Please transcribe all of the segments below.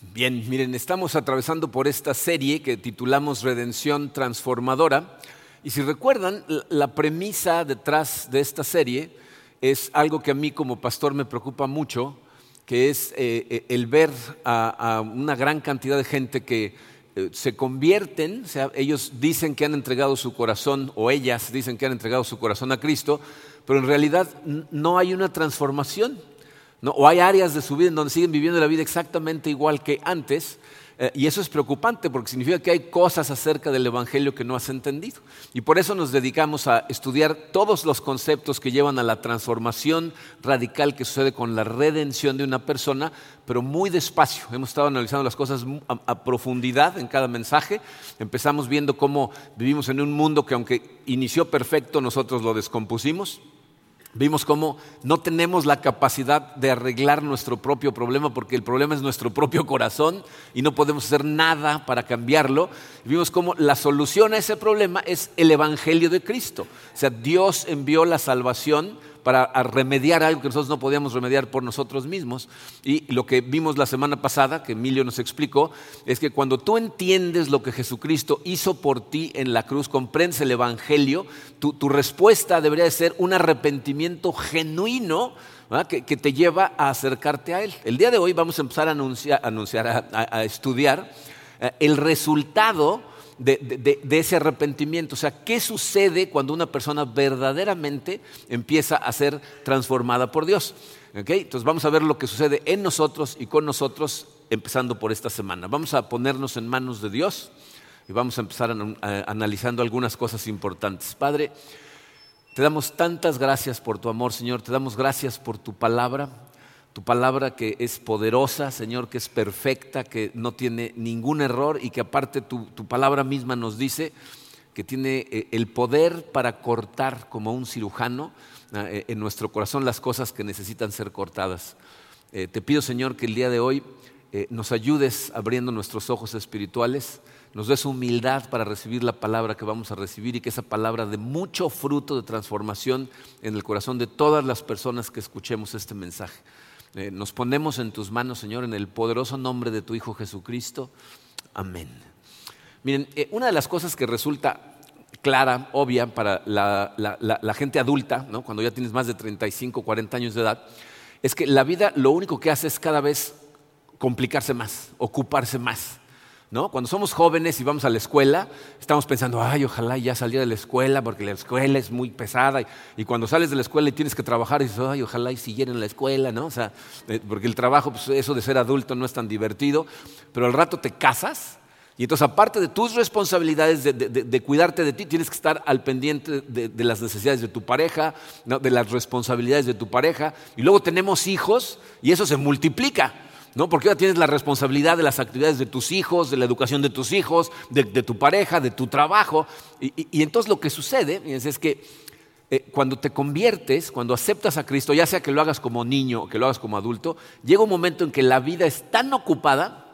Bien, miren, estamos atravesando por esta serie que titulamos Redención Transformadora. Y si recuerdan, la premisa detrás de esta serie es algo que a mí como pastor me preocupa mucho, que es eh, eh, el ver a, una gran cantidad de gente que eh, se convierten, o sea, ellos dicen que han entregado su corazón, o ellas dicen que han entregado su corazón a Cristo, pero en realidad no hay una transformación. O hay áreas de su vida en donde siguen viviendo la vida exactamente igual que antes. Eh, y eso es preocupante porque significa que hay cosas acerca del Evangelio que no has entendido. Y por eso nos dedicamos a estudiar todos los conceptos que llevan a la transformación radical que sucede con la redención de una persona, pero muy despacio. Hemos estado analizando las cosas a profundidad en cada mensaje. Empezamos viendo cómo vivimos en un mundo que aunque inició perfecto, nosotros lo descompusimos. Vimos cómo no tenemos la capacidad de arreglar nuestro propio problema porque el problema es nuestro propio corazón y no podemos hacer nada para cambiarlo. Vimos cómo la solución a ese problema es el Evangelio de Cristo. O sea, Dios envió la salvación para remediar algo que nosotros no podíamos remediar por nosotros mismos. Y lo que vimos la semana pasada, que Emilio nos explicó, es que cuando tú entiendes lo que Jesucristo hizo por ti en la cruz, comprendes el Evangelio, tu, respuesta debería de ser un arrepentimiento genuino que, te lleva a acercarte a Él. El día de hoy vamos a empezar a anunciar, a, estudiar eh, el resultado de, ese arrepentimiento. O sea, ¿qué sucede cuando una persona verdaderamente empieza a ser transformada por Dios? Entonces vamos a ver lo que sucede en nosotros y con nosotros empezando por esta semana. Vamos a ponernos en manos de Dios y vamos a empezar analizando algunas cosas importantes. Padre, te damos tantas gracias por tu amor, Señor. Te damos gracias por tu palabra tu palabra que es poderosa, Señor, que es perfecta, que no tiene ningún error y que aparte tu, palabra misma nos dice que tiene eh, el poder para cortar como un cirujano eh, en nuestro corazón las cosas que necesitan ser cortadas. Eh, te pido, Señor, que el día de hoy nos ayudes abriendo nuestros ojos espirituales, nos des humildad para recibir la palabra que vamos a recibir y que esa palabra de mucho fruto de transformación en el corazón de todas las personas que escuchemos este mensaje. Eh, nos ponemos en tus manos, Señor, en el poderoso nombre de tu Hijo Jesucristo. Amén. Miren, eh, una de las cosas que resulta clara, obvia para la, gente adulta, cuando ya tienes más de 35, 40 años de edad, es que la vida lo único que hace es cada vez complicarse más, ocuparse más. Cuando somos jóvenes y vamos a la escuela, estamos pensando, ay, ojalá ya salía de la escuela porque la escuela es muy pesada. Y, cuando sales de la escuela y tienes que trabajar, dices, ay, ojalá y siguiera en la escuela, ¿no? O sea, eh, porque el trabajo, pues, eso de ser adulto no es tan divertido. Pero al rato te casas y entonces, aparte de tus responsabilidades de, cuidarte de ti, tienes que estar al pendiente de, las necesidades de tu pareja, de las responsabilidades de tu pareja. Y luego tenemos hijos y eso se multiplica. ¿No? Porque ahora tienes la responsabilidad de las actividades de tus hijos, de la educación de tus hijos, de, tu pareja, de tu trabajo. Y, entonces lo que sucede es, que eh, cuando te conviertes, cuando aceptas a Cristo, ya sea que lo hagas como niño o que lo hagas como adulto, llega un momento en que la vida es tan ocupada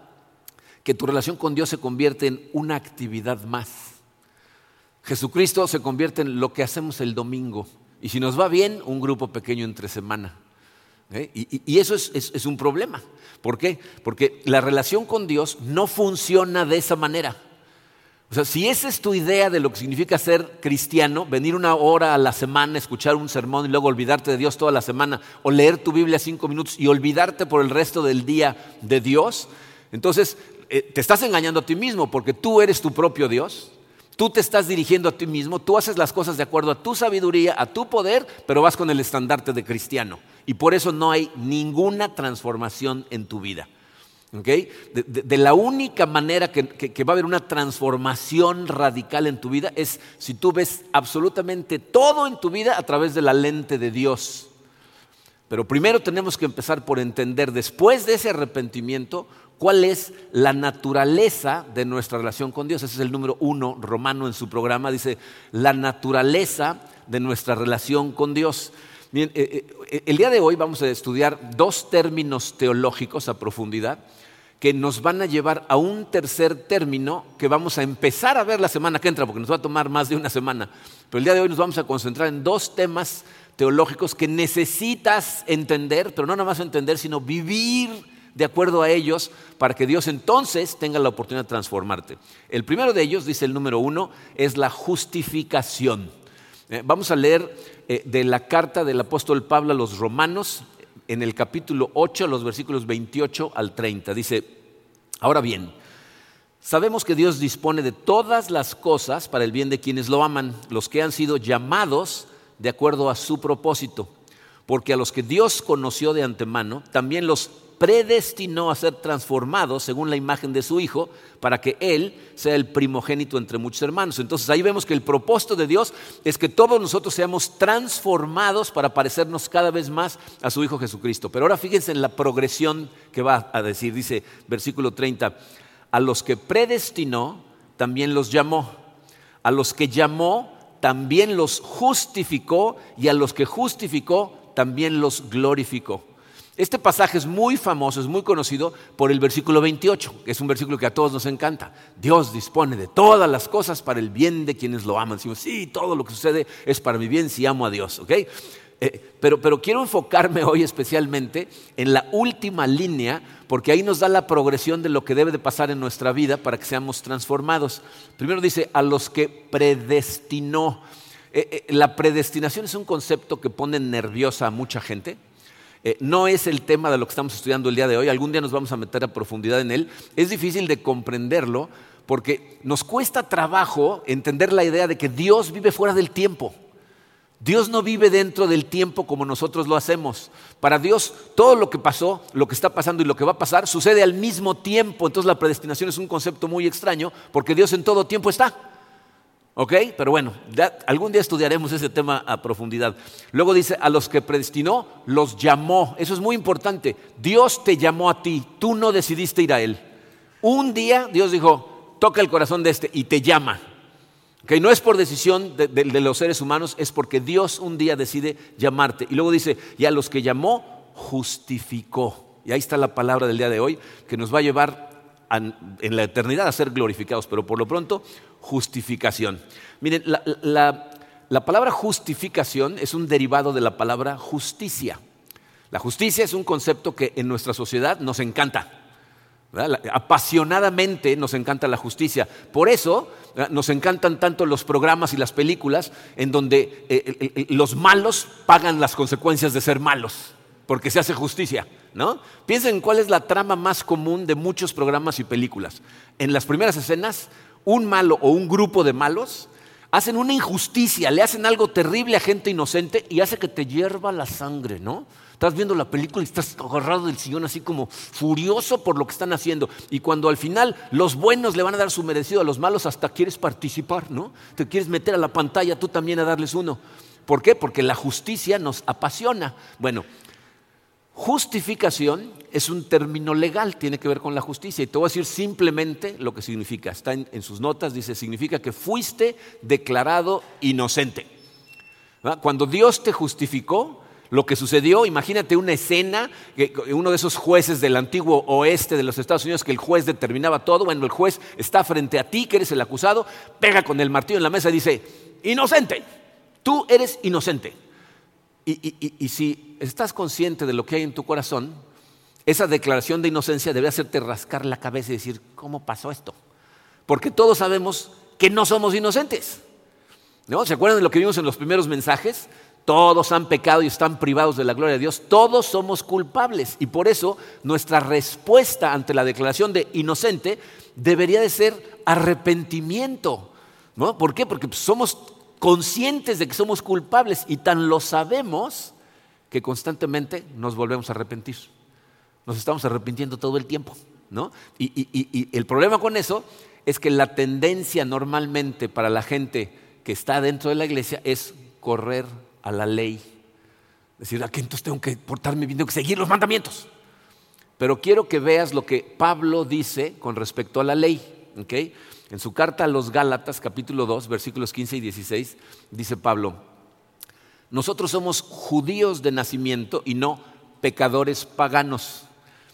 que tu relación con Dios se convierte en una actividad más. Jesucristo se convierte en lo que hacemos el domingo. Y si nos va bien, un grupo pequeño entre semana. ¿Eh? Y, eso es, un problema. ¿Por qué? Porque la relación con Dios no funciona de esa manera. O sea, si esa es tu idea de lo que significa ser cristiano, venir una hora a la semana, escuchar un sermón y luego olvidarte de Dios toda la semana, o leer tu Biblia cinco minutos y olvidarte por el resto del día de Dios, entonces eh, te estás engañando a ti mismo porque tú eres tu propio Dios. Tú te estás dirigiendo a ti mismo, tú haces las cosas de acuerdo a tu sabiduría, a tu poder, pero vas con el estandarte de cristiano. Y por eso no hay ninguna transformación en tu vida. De, la única manera que, va a haber una transformación radical en tu vida es si tú ves absolutamente todo en tu vida a través de la lente de Dios. Pero primero tenemos que empezar por entender, después de ese arrepentimiento, cuál es la naturaleza de nuestra relación con Dios. Ese es el número uno romano en su programa, dice la naturaleza de nuestra relación con Dios. Eh, eh, el día de hoy vamos a estudiar dos términos teológicos a profundidad que nos van a llevar a un tercer término que vamos a empezar a ver la semana que entra, porque nos va a tomar más de una semana. Pero el día de hoy nos vamos a concentrar en dos temas teológicos que necesitas entender, pero no nada más entender, sino vivir de acuerdo a ellos para que Dios entonces tenga la oportunidad de transformarte. El primero de ellos, dice el número uno, es la justificación. Eh, vamos a leer eh, de la carta del apóstol Pablo a los romanos en el capítulo 8, los versículos 28 al 30. Dice, ahora bien, sabemos que Dios dispone de todas las cosas para el bien de quienes lo aman, los que han sido llamados de acuerdo a su propósito. Porque a los que Dios conoció de antemano, también los predestinó a ser transformados según la imagen de su Hijo, para que Él sea el primogénito entre muchos hermanos. Entonces ahí vemos que el propósito de Dios es que todos nosotros seamos transformados para parecernos cada vez más a su Hijo Jesucristo. Pero ahora fíjense en la progresión que va a decir, dice versículo 30, a los que predestinó, también los llamó. A los que llamó, también los justificó. Y a los que justificó, también los glorificó. Este pasaje es muy famoso, es muy conocido por el versículo 28, que es un versículo que a todos nos encanta. Dios dispone de todas las cosas para el bien de quienes lo aman. Decimos, sí, todo lo que sucede es para mi bien si amo a Dios, ¿ok? Eh, pero, pero quiero enfocarme hoy especialmente en la última línea, porque ahí nos da la progresión de lo que debe de pasar en nuestra vida para que seamos transformados. Primero dice, a los que predestinó. Eh, eh, la predestinación es un concepto que pone nerviosa a mucha gente. Eh, no es el tema de lo que estamos estudiando el día de hoy, algún día nos vamos a meter a profundidad en él. Es difícil de comprenderlo porque nos cuesta trabajo entender la idea de que Dios vive fuera del tiempo. Dios no vive dentro del tiempo como nosotros lo hacemos. Para Dios todo lo que pasó, lo que está pasando y lo que va a pasar sucede al mismo tiempo. Entonces la predestinación es un concepto muy extraño porque Dios en todo tiempo está. ¿Ok? Pero bueno, algún día estudiaremos ese tema a profundidad. Luego dice, a los que predestinó, los llamó. Eso es muy importante. Dios te llamó a ti, tú no decidiste ir a Él. Un día Dios dijo, toca el corazón de este y te llama. ¿Ok? No es por decisión de, de los seres humanos, es porque Dios un día decide llamarte. Y luego dice, y a los que llamó, justificó. Y ahí está la palabra del día de hoy, que nos va a llevar en la eternidad a ser glorificados, pero por lo pronto justificación. Miren, la, palabra justificación es un derivado de la palabra justicia. La justicia es un concepto que en nuestra sociedad nos encanta. Apasionadamente nos encanta la justicia. Por eso nos encantan tanto los programas y las películas en donde eh, los malos pagan las consecuencias de ser malos porque se hace justicia, ¿no? Piensen cuál es la trama más común de muchos programas y películas. En las primeras escenas, un malo o un grupo de malos hacen una injusticia, le hacen algo terrible a gente inocente y hace que te hierva la sangre, ¿no? Estás viendo la película y estás agarrado del sillón así como furioso por lo que están haciendo. Y cuando al final los buenos le van a dar su merecido a los malos, hasta quieres participar, ¿no? Te quieres meter a la pantalla tú también a darles uno. ¿Por qué? Porque la justicia nos apasiona. Bueno, Justificación es un término legal, tiene que ver con la justicia. Y te voy a decir simplemente lo que significa. Está en, sus notas, dice, significa que fuiste declarado inocente. Cuando Dios te justificó, lo que sucedió, imagínate una escena, uno de esos jueces del antiguo oeste de los Estados Unidos, que el juez determinaba todo, bueno, el juez está frente a ti, que eres el acusado, pega con el martillo en la mesa y dice, inocente, tú eres inocente. Y, si estás consciente de lo que hay en tu corazón, esa declaración de inocencia debe hacerte rascar la cabeza y decir, ¿cómo pasó esto? Porque todos sabemos que no somos inocentes. ¿No? ¿Se acuerdan de lo que vimos en los primeros mensajes? Todos han pecado y están privados de la gloria de Dios. Todos somos culpables. Y por eso nuestra respuesta ante la declaración de inocente debería de ser arrepentimiento. ¿No? ¿Por qué? Porque somos conscientes de que somos culpables y tan lo sabemos que constantemente nos volvemos a arrepentir. Nos estamos arrepintiendo todo el tiempo. ¿no? Y, el problema con eso es que la tendencia normalmente para la gente que está dentro de la iglesia es correr a la ley. Decir, aquí entonces tengo que portarme bien, tengo que seguir los mandamientos. Pero quiero que veas lo que Pablo dice con respecto a la ley. ¿Okay? En su carta a los Gálatas, capítulo 2, versículos 15 y 16, dice Pablo, nosotros somos judíos de nacimiento y no pecadores paganos.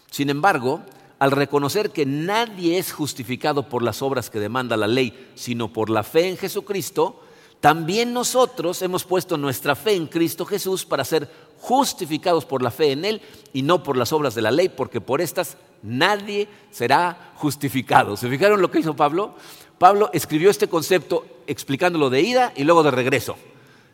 Sin embargo, al reconocer que nadie es justificado por las obras que demanda la ley, sino por la fe en Jesucristo, también nosotros hemos puesto nuestra fe en Cristo Jesús para ser justificados por la fe en Él y no por las obras de la ley, porque por estas nadie será justificado. ¿Se fijaron lo que hizo Pablo? Pablo escribió este concepto explicándolo de ida y luego de regreso.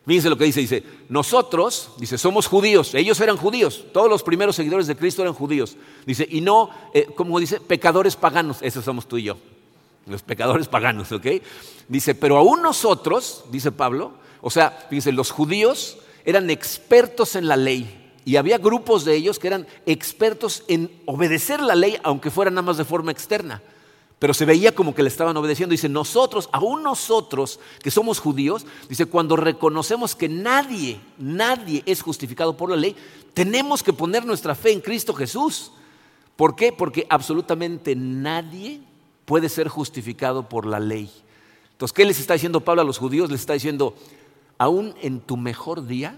Fíjense lo que dice, dice, nosotros, dice, somos judíos, ellos eran judíos, todos los primeros seguidores de Cristo eran judíos. Dice, y no, eh, como dice, pecadores paganos, esos somos tú y yo, los pecadores paganos, ¿ok? Dice, pero aún nosotros, dice Pablo, o sea, fíjense, los judíos eran expertos en la ley y había grupos de ellos que eran expertos en obedecer la ley, aunque fuera nada más de forma externa pero se veía como que le estaban obedeciendo. Dice, nosotros, aún nosotros que somos judíos, dice, cuando reconocemos que nadie, nadie es justificado por la ley, tenemos que poner nuestra fe en Cristo Jesús. ¿Por qué? Porque absolutamente nadie puede ser justificado por la ley. Entonces, ¿qué les está diciendo Pablo a los judíos? Les está diciendo, aún en tu mejor día,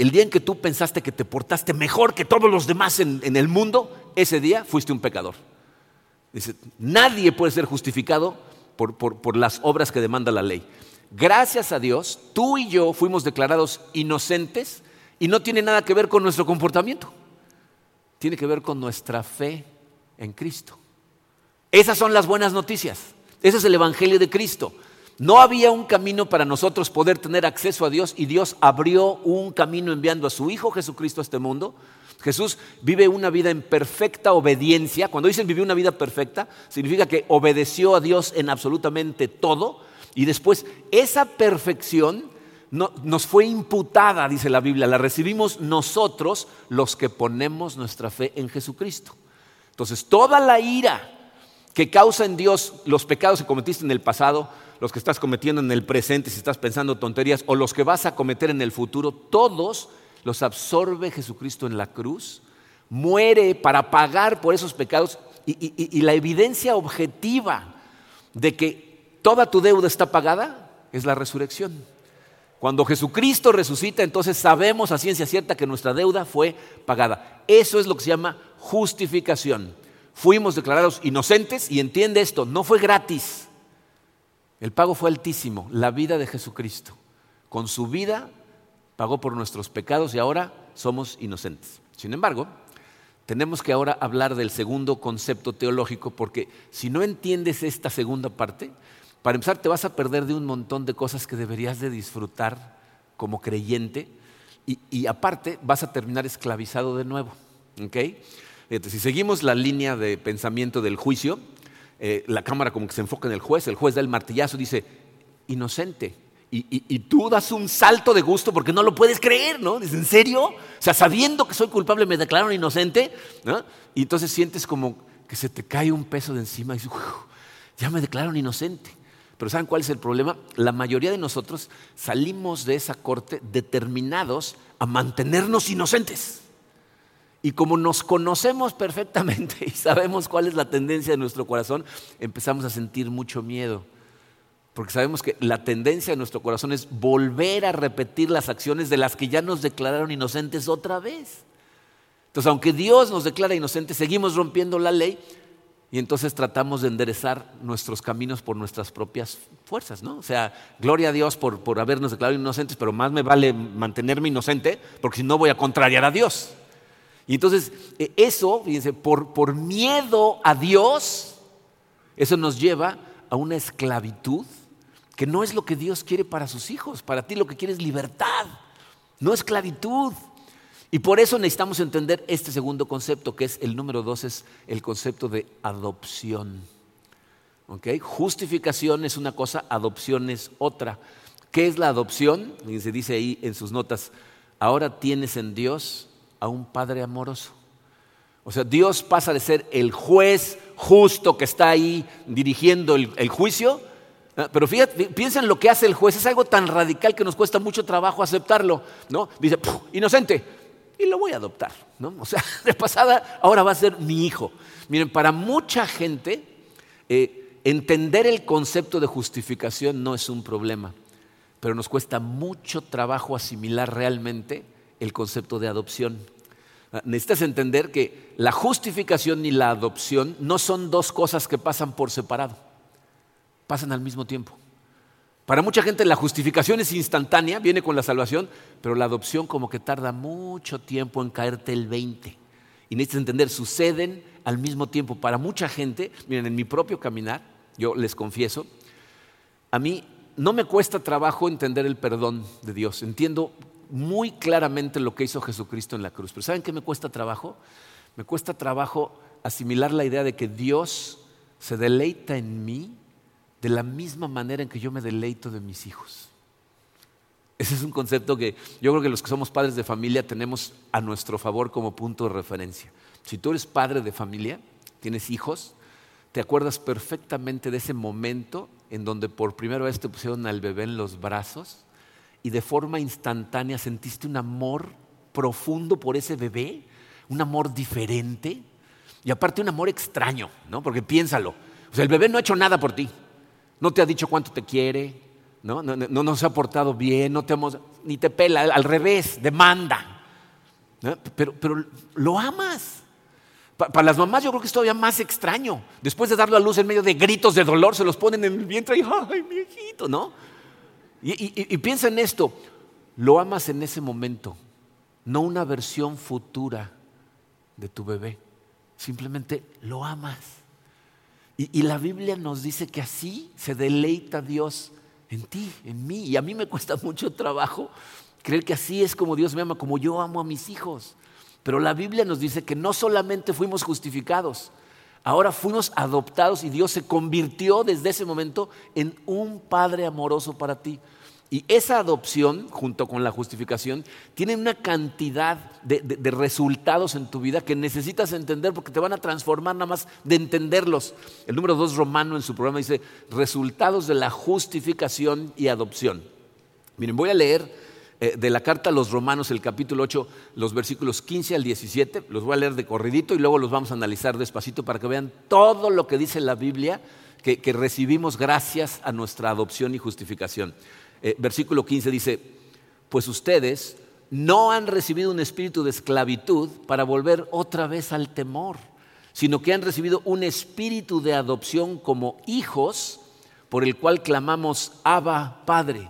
el día en que tú pensaste que te portaste mejor que todos los demás en, en el mundo, ese día fuiste un pecador. Nadie puede ser justificado por, las obras que demanda la ley. Gracias a Dios, tú y yo fuimos declarados inocentes y no tiene nada que ver con nuestro comportamiento. Tiene que ver con nuestra fe en Cristo. Esas son las buenas noticias. Ese es el Evangelio de Cristo. No había un camino para nosotros poder tener acceso a Dios y Dios abrió un camino enviando a su Hijo Jesucristo a este mundo Jesús vive una vida en perfecta obediencia. Cuando dicen vivió una vida perfecta, significa que obedeció a Dios en absolutamente todo. Y después esa perfección nos fue imputada, dice la Biblia, la recibimos nosotros los que ponemos nuestra fe en Jesucristo. Entonces, toda la ira que causa en Dios los pecados que cometiste en el pasado, los que estás cometiendo en el presente, si estás pensando tonterías, o los que vas a cometer en el futuro, todos los absorbe Jesucristo en la cruz, muere para pagar por esos pecados y, la evidencia objetiva de que toda tu deuda está pagada es la resurrección. Cuando Jesucristo resucita, entonces sabemos a ciencia cierta que nuestra deuda fue pagada. Eso es lo que se llama justificación. Fuimos declarados inocentes y entiende esto, no fue gratis. El pago fue altísimo, la vida de Jesucristo. Con su vida pagó por nuestros pecados y ahora somos inocentes. Sin embargo, tenemos que ahora hablar del segundo concepto teológico porque si no entiendes esta segunda parte, para empezar te vas a perder de un montón de cosas que deberías de disfrutar como creyente y, aparte vas a terminar esclavizado de nuevo. si seguimos la línea de pensamiento del juicio, eh, la cámara como que se enfoca en el juez, el juez da el martillazo y dice, inocente, y, tú das un salto de gusto porque no lo puedes creer, ¿no? Dices, ¿en serio? O sea, sabiendo que soy culpable me declararon inocente, ¿no? Y entonces sientes como que se te cae un peso de encima y dices, ya me declararon inocente. Pero ¿saben cuál es el problema? La mayoría de nosotros salimos de esa corte determinados a mantenernos inocentes. Y como nos conocemos perfectamente y sabemos cuál es la tendencia de nuestro corazón, empezamos a sentir mucho miedo porque sabemos que la tendencia de nuestro corazón es volver a repetir las acciones de las que ya nos declararon inocentes otra vez. Entonces, aunque Dios nos declara inocentes, seguimos rompiendo la ley y entonces tratamos de enderezar nuestros caminos por nuestras propias fuerzas, ¿no? O sea, gloria a Dios por, por habernos declarado inocentes, pero más me vale mantenerme inocente porque si no voy a contrariar a Dios. Y entonces, e, eso, fíjense, por, por miedo a Dios, eso nos lleva a una esclavitud que no es lo que Dios quiere para sus hijos. Para ti lo que quiere es libertad, no esclavitud. Y por eso necesitamos entender este segundo concepto, que es el número dos, es el concepto de adopción. Justificación es una cosa, adopción es otra. ¿Qué es la adopción? Y se dice ahí en sus notas, ahora tienes en Dios a un Padre amoroso. O sea, Dios pasa de ser el juez justo que está ahí dirigiendo el juicio pero fíjate, piensa en lo que hace el juez, es algo tan radical que nos cuesta mucho trabajo aceptarlo, ¿no? Dice, inocente, y lo voy a adoptar, ¿no? O sea, de pasada, ahora va a ser mi hijo. Miren, para mucha gente, eh, entender el concepto de justificación no es un problema, pero nos cuesta mucho trabajo asimilar realmente el concepto de adopción. Ah, necesitas entender que la justificación y la adopción no son dos cosas que pasan por separado pasan al mismo tiempo. Para mucha gente la justificación es instantánea, viene con la salvación, pero la adopción como que tarda mucho tiempo en caerte el 20. Y necesitas entender, suceden al mismo tiempo. Para mucha gente, miren, en mi propio caminar, yo les confieso, a mí no me cuesta trabajo entender el perdón de Dios. Entiendo muy claramente lo que hizo Jesucristo en la cruz. Pero ¿saben qué me cuesta trabajo? Me cuesta trabajo asimilar la idea de que Dios se deleita en mí de la misma manera en que yo me deleito de mis hijos. Ese es un concepto que yo creo que los que somos padres de familia tenemos a nuestro favor como punto de referencia. Si tú eres padre de familia, tienes hijos, te acuerdas perfectamente de ese momento en donde por primera vez te pusieron al bebé en los brazos y de forma instantánea sentiste un amor profundo por ese bebé, un amor diferente y aparte un amor extraño, ¿no? Porque piénsalo, o el bebé no ha hecho nada por ti, no te ha dicho cuánto te quiere, ¿no? No, no, no se ha portado bien, no te hemos, ni te pela, al revés, demanda. Pero, pero lo amas. Para las mamás yo creo que es todavía más extraño. Después de darlo a luz en medio de gritos de dolor, se los ponen en el vientre y ¡ay, mi hijito! ¿No? Y, piensa en esto, lo amas en ese momento, no una versión futura de tu bebé. Simplemente lo amas. Y, y, la Biblia nos dice que así se deleita Dios en ti, en mí. Y a mí me cuesta mucho trabajo creer que así es como Dios me ama, como yo amo a mis hijos. Pero la Biblia nos dice que no solamente fuimos justificados, ahora fuimos adoptados y Dios se convirtió desde ese momento en un Padre amoroso para ti. Y esa adopción, junto con la justificación, tiene una cantidad de, resultados en tu vida que necesitas entender porque te van a transformar nada más de entenderlos. El número dos romano en su programa dice, resultados de la justificación y adopción. Miren, voy a leer de la carta a los romanos, el capítulo 8, los versículos 15 al 17, los voy a leer de corridito y luego los vamos a analizar despacito para que vean todo lo que dice la Biblia que, que recibimos gracias a nuestra adopción y justificación. Eh, versículo 15 dice, pues ustedes no han recibido un espíritu de esclavitud para volver otra vez al temor, sino que han recibido un espíritu de adopción como hijos, por el cual clamamos, Abba, Padre.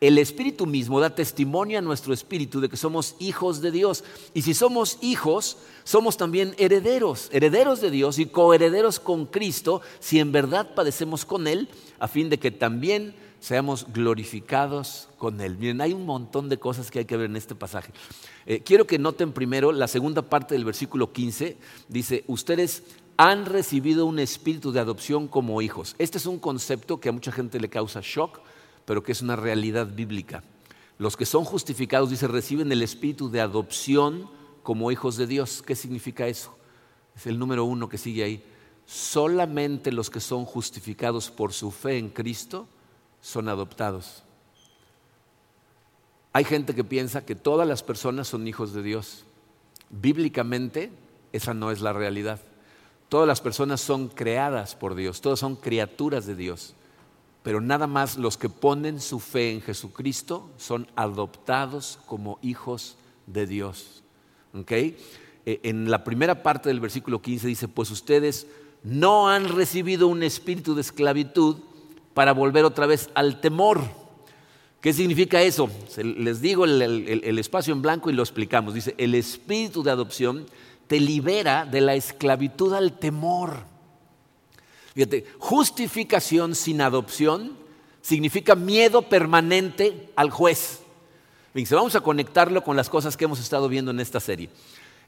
El Espíritu mismo da testimonio a nuestro espíritu de que somos hijos de Dios. Y si somos hijos, somos también herederos, herederos de Dios y coherederos con Cristo, si en verdad padecemos con Él, a fin de que también seamos glorificados con Él. Miren, hay un montón de cosas que hay que ver en este pasaje. Eh, quiero que noten primero la segunda parte del versículo 15. Dice, ustedes han recibido un espíritu de adopción como hijos. Este es un concepto que a mucha gente le causa shock, pero que es una realidad bíblica. Los que son justificados, dice, reciben el espíritu de adopción como hijos de Dios. ¿Qué significa eso? Es el número uno que sigue ahí. Solamente los que son justificados por su fe en Cristo son adoptados. Hay gente que piensa que todas las personas son hijos de Dios. Bíblicamente, esa no es la realidad. Todas las personas son creadas por Dios, todas son criaturas de Dios, pero nada más los que ponen su fe en Jesucristo son adoptados como hijos de Dios. ¿Okay? En la primera parte del versículo 15 dice, pues ustedes no han recibido un espíritu de esclavitud para volver otra vez al temor. ¿Qué significa eso? Les digo el, espacio en blanco y lo explicamos. Dice, el espíritu de adopción te libera de la esclavitud al temor. Fíjate, justificación sin adopción significa miedo permanente al juez. Fíjense, vamos a conectarlo con las cosas que hemos estado viendo en esta serie.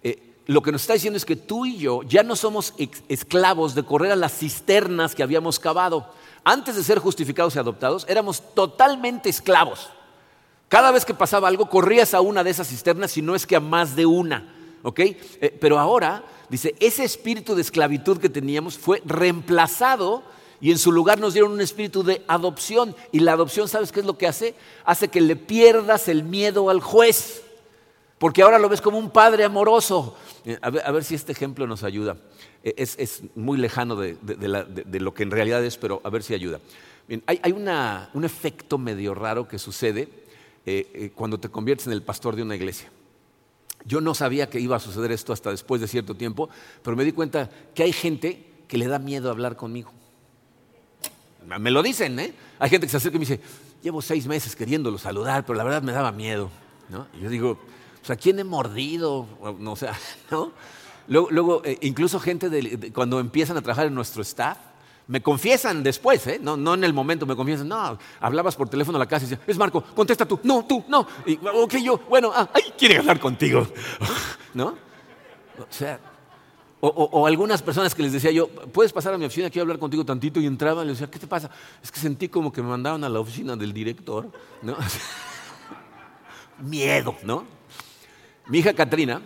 Eh, lo que nos está diciendo es que tú y yo ya no somos esclavos de correr a las cisternas que habíamos cavado antes de ser justificados y adoptados, éramos totalmente esclavos. Cada vez que pasaba algo, corrías a una de esas cisternas, si no es que a más de una. ¿ok? Eh, pero ahora, dice, ese espíritu de esclavitud que teníamos fue reemplazado y en su lugar nos dieron un espíritu de adopción. Y la adopción, ¿sabes qué es lo que hace? Hace que le pierdas el miedo al juez, porque ahora lo ves como un padre amoroso. Eh, a ver, a ver si este ejemplo nos ayuda. Eh, es, es muy lejano de, de, lo que en realidad es, pero a ver si ayuda. Hay, hay una, un efecto medio raro que sucede eh, cuando te conviertes en el pastor de una iglesia. Yo no sabía que iba a suceder esto hasta después de cierto tiempo, pero me di cuenta que hay gente que le da miedo hablar conmigo. Me lo dicen, ¿eh? Hay gente que se acerca y me dice, llevo seis meses queriéndolo saludar, pero la verdad me daba miedo. ¿no? Y yo digo, ¿a quién he mordido? O sea, ¿no? Luego, eh, incluso gente cuando empiezan a trabajar en nuestro staff, me confiesan después, ¿eh? no, no en el momento, me confiesan, no, hablabas por teléfono a la casa y decías, es Marco, contesta tú, no, tú, no. Y, ok, yo, bueno, ah, ay, hablar contigo, ¿no? O sea, o, algunas personas que les decía yo, puedes pasar a mi oficina, quiero hablar contigo tantito, y entraban y les decía, ¿qué te pasa? Es que sentí como que me mandaban a la oficina del director, ¿no? Miedo, ¿no? Mi hija Katrina,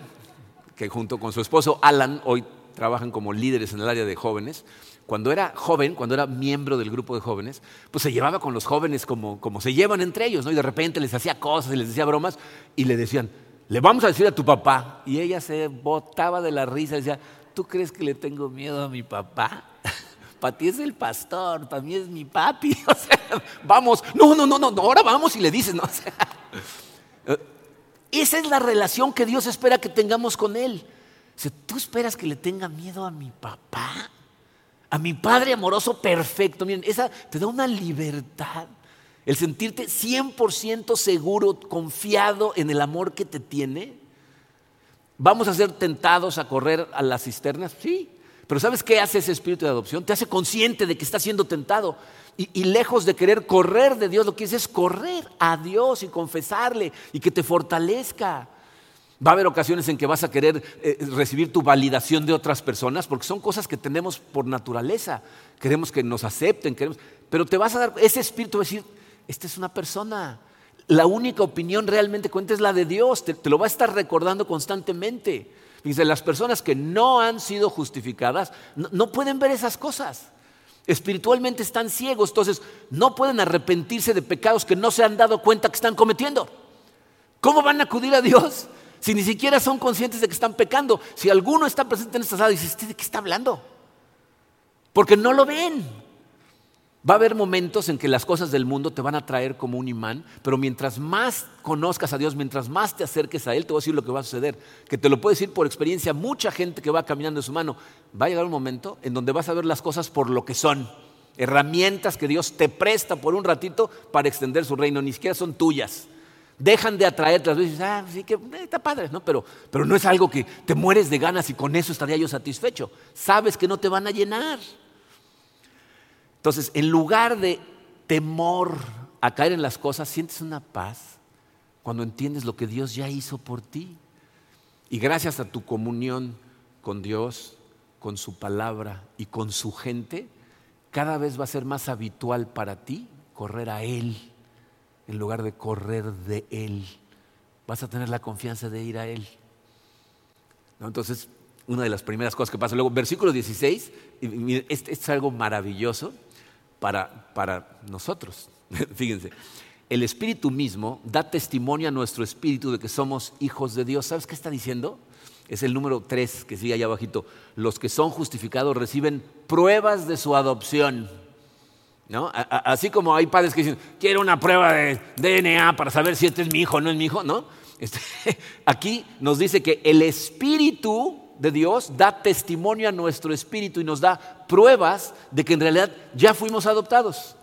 que junto con su esposo Alan hoy trabajan como líderes en el área de jóvenes, cuando era joven, cuando era miembro del grupo de jóvenes, pues se llevaba con los jóvenes como, como se llevan entre ellos, ¿no? Y de repente les hacía cosas y les decía bromas y le decían, le vamos a decir a tu papá. Y ella se botaba de la risa y decía, ¿tú crees que le tengo miedo a mi papá? Para ti es el pastor, para mí es mi papi. O sea, vamos, no, no, no, no, ahora vamos y le dices, ¿no? O esa es la relación que Dios espera que tengamos con Él. ¿Tú esperas que le tenga miedo a mi papá? A mi Padre amoroso perfecto. Miren, esa te da una libertad. El sentirte 100% seguro, confiado en el amor que te tiene. ¿Vamos a ser tentados a correr a las cisternas? Sí. Pero ¿sabes qué hace ese espíritu de adopción? Te hace consciente de que estás siendo tentado. Y, lejos de querer correr de Dios, lo que es correr a Dios y confesarle y que te fortalezca. Va a haber ocasiones en que vas a querer eh, recibir tu validación de otras personas, porque son cosas que tenemos por naturaleza. Queremos que nos acepten, queremos, pero te vas a dar, ese espíritu a decir, esta es una persona. La única opinión realmente cuenta es la de Dios, te, lo va a estar recordando constantemente. Dice, las personas que no han sido justificadas no pueden ver esas cosas. Espiritualmente están ciegos, entonces no pueden arrepentirse de pecados que no se han dado cuenta que están cometiendo. ¿Cómo van a acudir a Dios si ni siquiera son conscientes de que están pecando? Si alguno está presente en esta sala dice, ¿de qué está hablando? Porque no lo ven. Va a haber momentos en que las cosas del mundo te van a traer como un imán, pero mientras más conozcas a Dios, mientras más te acerques a Él, te voy a decir lo que va a suceder. Que te lo puedo decir por experiencia, mucha gente que va caminando en su mano, va a llegar un momento en donde vas a ver las cosas por lo que son. Herramientas que Dios te presta por un ratito para extender su reino, ni siquiera son tuyas. Dejan de atraerte, las veces, ah, sí que eh, está padre, ¿no? Pero, pero no es algo que te mueres de ganas y con eso estaría yo satisfecho. Sabes que no te van a llenar. Entonces, en lugar de temor a caer en las cosas, sientes una paz cuando entiendes lo que Dios ya hizo por ti. Y gracias a tu comunión con Dios, con su palabra y con su gente, cada vez va a ser más habitual para ti correr a Él en lugar de correr de Él. Vas a tener la confianza de ir a Él. Entonces, una de las primeras cosas que pasa. Luego, versículo 16, esto es algo maravilloso para, nosotros. Fíjense, el Espíritu mismo da testimonio a nuestro espíritu de que somos hijos de Dios. ¿Sabes qué está diciendo? Es el número 3 que sigue allá abajito. Los que son justificados reciben pruebas de su adopción. ¿No? así como hay padres que dicen, quiero una prueba de DNA para saber si este es mi hijo o no es mi hijo, ¿no? Este, aquí nos dice que el Espíritu de Dios da testimonio a nuestro espíritu y nos da pruebas de que en realidad ya fuimos adoptados.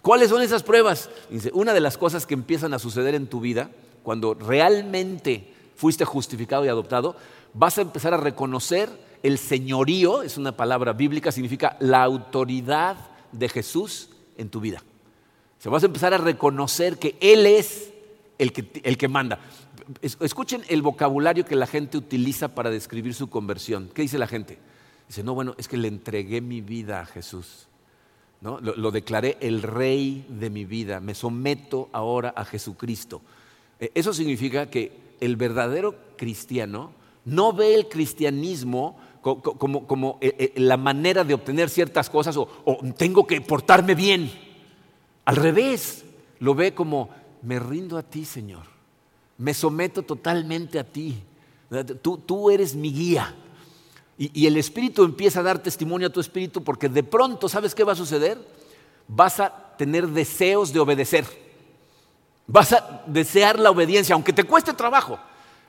¿Cuáles son esas pruebas? Dice, una de las cosas que empiezan a suceder en tu vida, cuando realmente fuiste justificado y adoptado, vas a empezar a reconocer el señorío, es una palabra bíblica, significa la autoridad de Jesús en tu vida. Se vas a empezar a reconocer que Él es el que, el que manda. Escuchen el vocabulario que la gente utiliza para describir su conversión. ¿Qué dice la gente? Dice, no, bueno, es que le entregué mi vida a Jesús. ¿no? Lo, declaré el rey de mi vida. Me someto ahora a Jesucristo. E, eso significa que el verdadero cristiano no ve el cristianismo como, e, e, la manera de obtener ciertas cosas o tengo que portarme bien. Al revés, lo ve como me rindo a ti, Señor me someto totalmente a ti. Tú, eres mi guía. Y, el Espíritu empieza a dar testimonio a tu Espíritu porque de pronto, ¿sabes qué va a suceder? Vas a tener deseos de obedecer. Vas a desear la obediencia, aunque te cueste trabajo,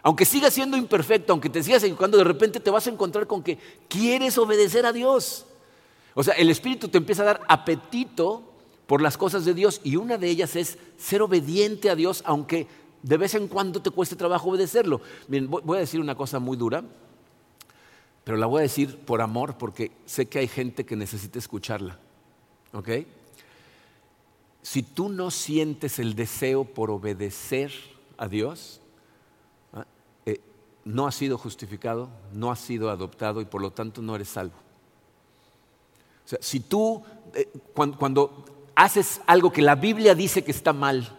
aunque sigas siendo imperfecto, aunque te sigas equivocando, de repente te vas a encontrar con que quieres obedecer a Dios. O sea, el Espíritu te empieza a dar apetito por las cosas de Dios y una de ellas es ser obediente a Dios, aunque de vez en cuando te cueste trabajo obedecerlo. Voy a decir una cosa muy dura, pero la voy a decir por amor porque sé que hay gente que necesita escucharla. ¿Ok? Si tú no sientes el deseo por obedecer a Dios, no has sido justificado, no has sido adoptado y por lo tanto no eres salvo. O sea, si tú, eh, cuando haces algo que la Biblia dice que está mal,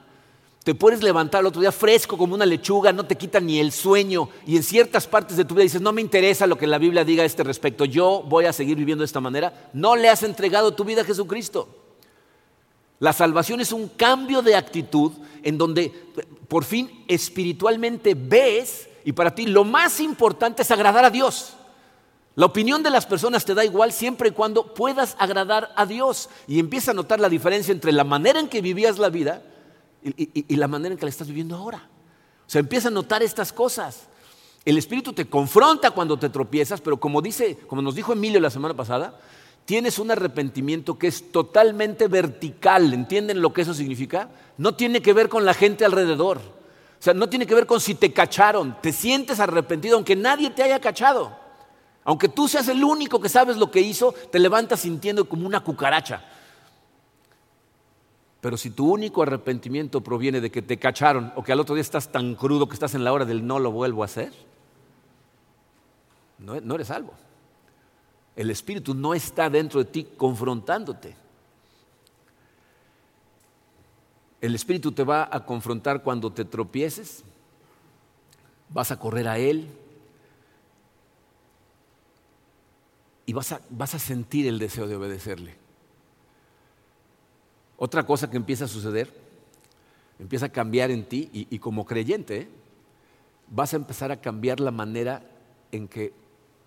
te puedes levantar el otro día fresco como una lechuga, no te quita ni el sueño y en ciertas partes de tu vida dices, no me interesa lo que la Biblia diga a este respecto, yo voy a seguir viviendo de esta manera, no le has entregado tu vida a Jesucristo. La salvación es un cambio de actitud en donde por fin espiritualmente ves y para ti lo más importante es agradar a Dios. La opinión de las personas te da igual siempre y cuando puedas agradar a Dios y empieza a notar la diferencia entre la manera en que vivías la vida y, la manera en que la estás viviendo ahora. O sea, empieza a notar estas cosas. El Espíritu te confronta cuando te tropiezas, pero como dice, como nos dijo Emilio la semana pasada, tienes un arrepentimiento que es totalmente vertical. ¿Entienden lo que eso significa? No tiene que ver con la gente alrededor. Sea, no tiene que ver con si te cacharon. Te sientes arrepentido aunque nadie te haya cachado. Aunque tú seas el único que sabes lo que hizo, te levantas sintiendo como una cucaracha. Pero si tu único arrepentimiento proviene de que te cacharon o que al otro día estás tan crudo que estás en la hora del no lo vuelvo a hacer, no, no eres salvo. El Espíritu no está dentro de ti confrontándote. El Espíritu te va a confrontar cuando te tropieces, vas a correr a Él, y vas a, sentir el deseo de obedecerle. Otra cosa que empieza a suceder, empieza a cambiar en ti y, como creyente, ¿eh? vas a empezar a cambiar la manera en que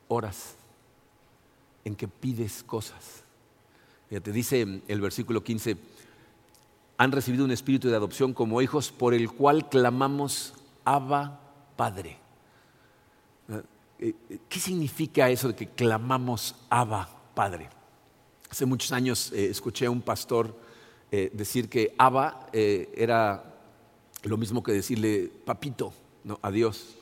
oras, en que pides cosas. te dice el versículo 15, han recibido un espíritu de adopción como hijos por el cual clamamos Abba Padre. Eh, ¿Qué significa eso de que clamamos Abba, Padre? Hace muchos años eh, escuché a un pastor eh, decir que Abba era lo mismo que decirle papito ¿no? a Dios.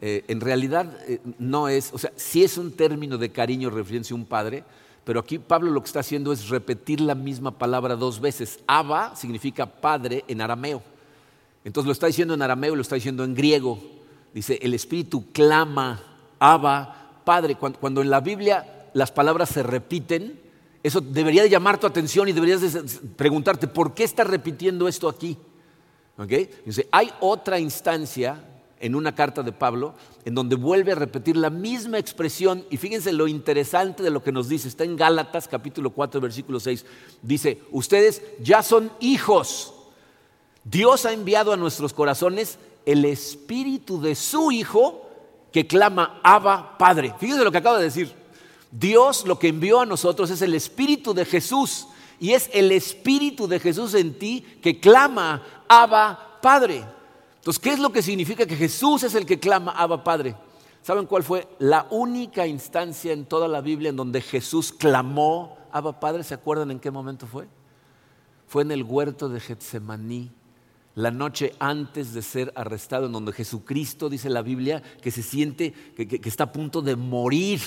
en realidad no es, o sea, sí es un término de cariño refiriéndose a un padre, pero aquí Pablo lo que está haciendo es repetir la misma palabra dos veces. Abba significa padre en arameo. Entonces lo está diciendo en arameo y lo está diciendo en griego. Dice, el Espíritu clama Abba, Padre. Cuando, en la Biblia las palabras se repiten, eso debería de llamar tu atención y deberías preguntarte, ¿por qué está repitiendo esto aquí? Dice, hay otra instancia en una carta de Pablo en donde vuelve a repetir la misma expresión y fíjense lo interesante de lo que nos dice, está en Gálatas capítulo 4 versículo 6, dice, ustedes ya son hijos, Dios ha enviado a nuestros corazones el espíritu de su Hijo que clama Abba Padre. Fíjense lo que acabo de decir. Dios lo que envió a nosotros es el Espíritu de Jesús y es el Espíritu de Jesús en ti que clama Abba Padre. Entonces, ¿qué es lo que significa que Jesús es el que clama Abba Padre? ¿Saben cuál fue la única instancia en toda la Biblia en donde Jesús clamó Abba Padre? ¿Se acuerdan en qué momento fue? Fue en el huerto de Getsemaní la noche antes de ser arrestado, en donde Jesucristo, dice la Biblia, que se siente que, está a punto de morir,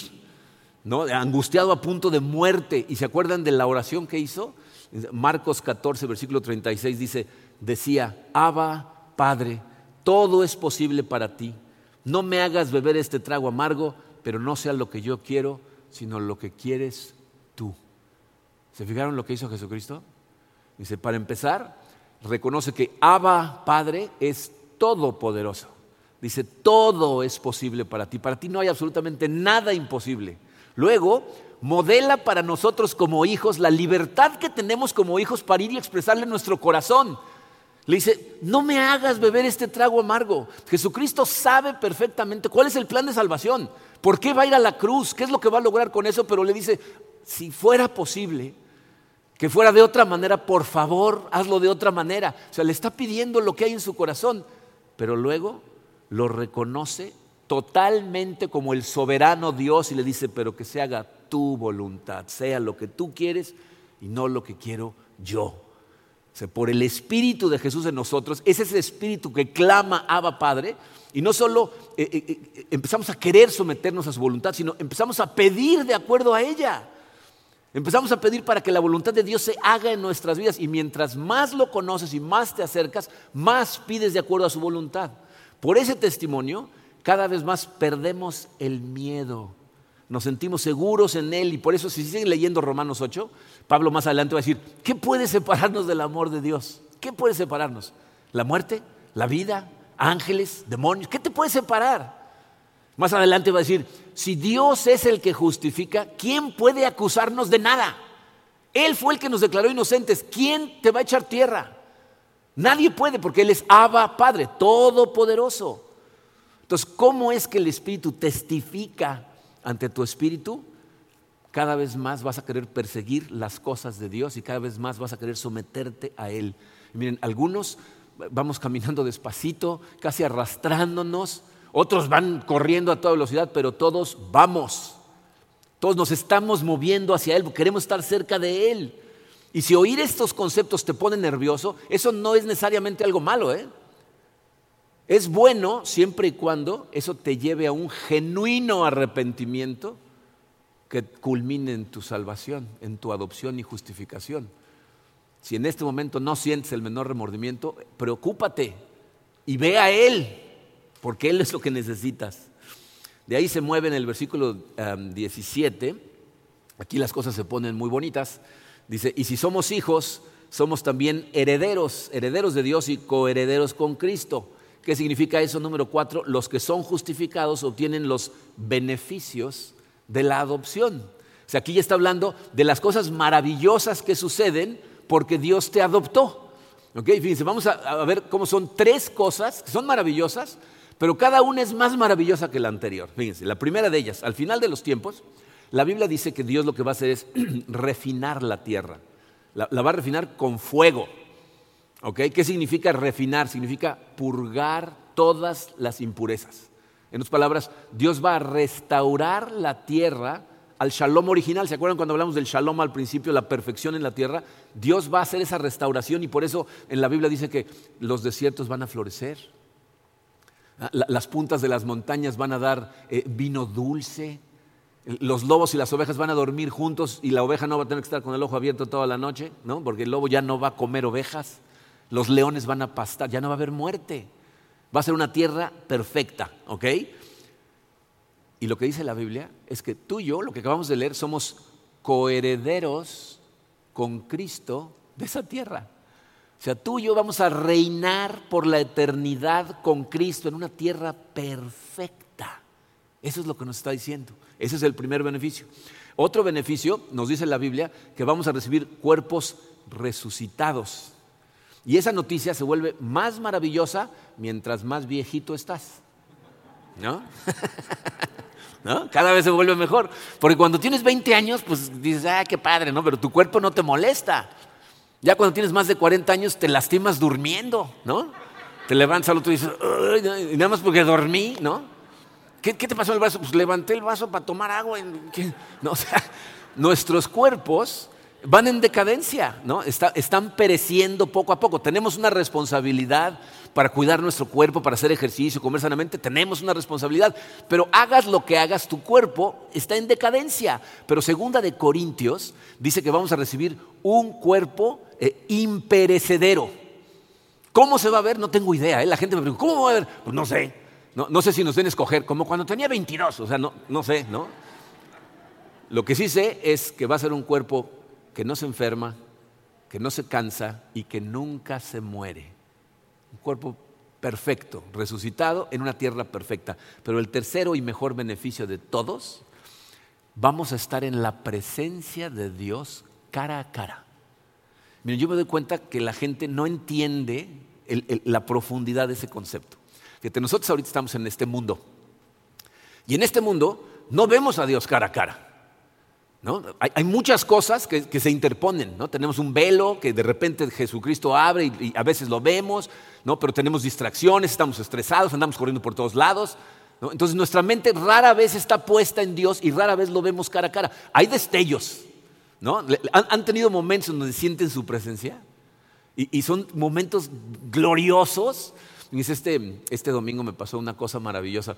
¿no? angustiado a punto de muerte. ¿Y se acuerdan de la oración que hizo? Marcos 14, versículo 36 dice, decía, Abba, Padre, todo es posible para ti. No me hagas beber este trago amargo, pero no sea lo que yo quiero, sino lo que quieres tú. ¿Se fijaron lo que hizo Jesucristo? Dice, para empezar, reconoce que Abba, Padre, es todopoderoso. Dice, todo es posible para ti. Para ti no hay absolutamente nada imposible. Luego, modela para nosotros como hijos la libertad que tenemos como hijos para ir y expresarle nuestro corazón. Le dice, no me hagas beber este trago amargo. Jesucristo sabe perfectamente cuál es el plan de salvación. ¿Por qué va a ir a la cruz? ¿Qué es lo que va a lograr con eso? Pero le dice, si fuera posible, que fuera de otra manera, por favor, hazlo de otra manera. O sea, le está pidiendo lo que hay en su corazón, pero luego lo reconoce totalmente como el soberano Dios y le dice, pero que se haga tu voluntad, sea lo que tú quieres y no lo que quiero yo. Por el Espíritu de Jesús en nosotros, es ese Espíritu que clama Abba Padre, y no solo eh, eh, eh, empezamos a querer someternos a su voluntad, sino empezamos a pedir de acuerdo a ella. Empezamos a pedir para que la voluntad de Dios se haga en nuestras vidas y mientras más lo conoces y más te acercas, más pides de acuerdo a su voluntad. Por ese testimonio, cada vez más perdemos el miedo. Nos sentimos seguros en Él y por eso si siguen leyendo Romanos 8, Pablo más adelante va a decir, ¿qué puede separarnos del amor de Dios? ¿Qué puede separarnos? ¿La muerte? ¿La vida? ángeles, demonios. ¿Qué te puede separar? Más adelante va a decir, si Dios es el que justifica, ¿quién puede acusarnos de nada? Él fue el que nos declaró inocentes. ¿Quién te va a echar tierra? Nadie puede porque Él es Abba Padre, todopoderoso. Entonces, ¿cómo es que el Espíritu testifica ante tu Espíritu? Cada vez más vas a querer perseguir las cosas de Dios y cada vez más vas a querer someterte a Él. miren, algunos vamos caminando despacito, casi arrastrándonos. Otros van corriendo a toda velocidad, pero todos vamos. Todos nos estamos moviendo hacia Él, queremos estar cerca de Él. Y si oír estos conceptos te pone nervioso, eso no es necesariamente algo malo. ¿eh? Es bueno siempre y cuando eso te lleve a un genuino arrepentimiento que culmine en tu salvación, en tu adopción y justificación. Si en este momento no sientes el menor remordimiento, preocúpate y ve a Él, porque Él es lo que necesitas. De ahí se mueve en el versículo 17, aquí las cosas se ponen muy bonitas, dice, y si somos hijos, somos también herederos, herederos de Dios y coherederos con Cristo. ¿Qué significa eso? Número cuatro, los que son justificados obtienen los beneficios de la adopción. O sea, aquí ya está hablando de las cosas maravillosas que suceden porque Dios te adoptó. ¿Ok? Fíjense, vamos a, ver cómo son tres cosas que son maravillosas, pero cada una es más maravillosa que la anterior. Fíjense, la primera de ellas, al final de los tiempos, la Biblia dice que Dios lo que va a hacer es refinar la tierra. La, la va a refinar con fuego. ¿Ok? ¿Qué significa refinar? Significa purgar todas las impurezas. En otras palabras, Dios va a restaurar la tierra al shalom original. ¿Se acuerdan cuando hablamos del shalom al principio, la perfección en la tierra? Dios va a hacer esa restauración y por eso en la Biblia dice que los desiertos van a florecer. Ah, las puntas de las montañas van a dar eh, vino dulce. Los lobos y las ovejas van a dormir juntos y la oveja no va a tener que estar con el ojo abierto toda la noche, ¿no? Porque el lobo ya no va a comer ovejas. Los leones van a pastar, ya no va a haber muerte. Va a ser una tierra perfecta, ¿ok? Y lo que dice la Biblia es que tú y yo, lo que acabamos de leer, somos coherederos con Cristo de esa tierra. O sea, tú y yo vamos a reinar por la eternidad con Cristo en una tierra perfecta. Eso es lo que nos está diciendo. Ese es el primer beneficio. Otro beneficio, nos dice la Biblia, que vamos a recibir cuerpos resucitados. Y esa noticia se vuelve más maravillosa mientras más viejito estás. ¿No? Cada vez se vuelve mejor. Porque cuando tienes 20 años, pues dices, ah, qué padre, ¿no? Pero tu cuerpo no te molesta. Ya cuando tienes más de 40 años, te lastimas durmiendo, ¿no? Te levantas al otro y dices, y nada más porque dormí, ¿no? ¿Qué, te pasó en el vaso? Pues levanté el vaso para tomar agua. No, o sea, nuestros cuerpos van en decadencia, ¿no? están pereciendo poco a poco. Tenemos una responsabilidad para cuidar nuestro cuerpo, para hacer ejercicio, comer sanamente, tenemos una responsabilidad. Pero hagas lo que hagas, tu cuerpo está en decadencia. Pero segunda de Corintios dice que vamos a recibir un cuerpo eh, imperecedero. ¿Cómo se va a ver? No tengo idea. ¿eh? La gente me pregunta, ¿cómo va a ver? Pues no sé. No, sé si nos den a escoger, como cuando tenía 22, o sea, no, no sé, ¿no? Lo que sí sé es que va a ser un cuerpo que no se enferma, que no se cansa y que nunca se muere. Un cuerpo perfecto, resucitado en una tierra perfecta. Pero el tercero y mejor beneficio de todos, vamos a estar en la presencia de Dios cara a cara. Miren, yo me doy cuenta que la gente no entiende la profundidad de ese concepto. Fíjate, nosotros ahorita estamos en este mundo. Y en este mundo no vemos a Dios cara a cara. Hay, muchas cosas que, se interponen. ¿no? Tenemos un velo que de repente Jesucristo abre y, a veces lo vemos, ¿no? pero tenemos distracciones, estamos estresados, andamos corriendo por todos lados. Entonces nuestra mente rara vez está puesta en Dios y rara vez lo vemos cara a cara. Hay destellos, ¿No? ¿Han, tenido momentos en donde sienten su presencia? Y, son momentos gloriosos. este, este domingo me pasó una cosa maravillosa.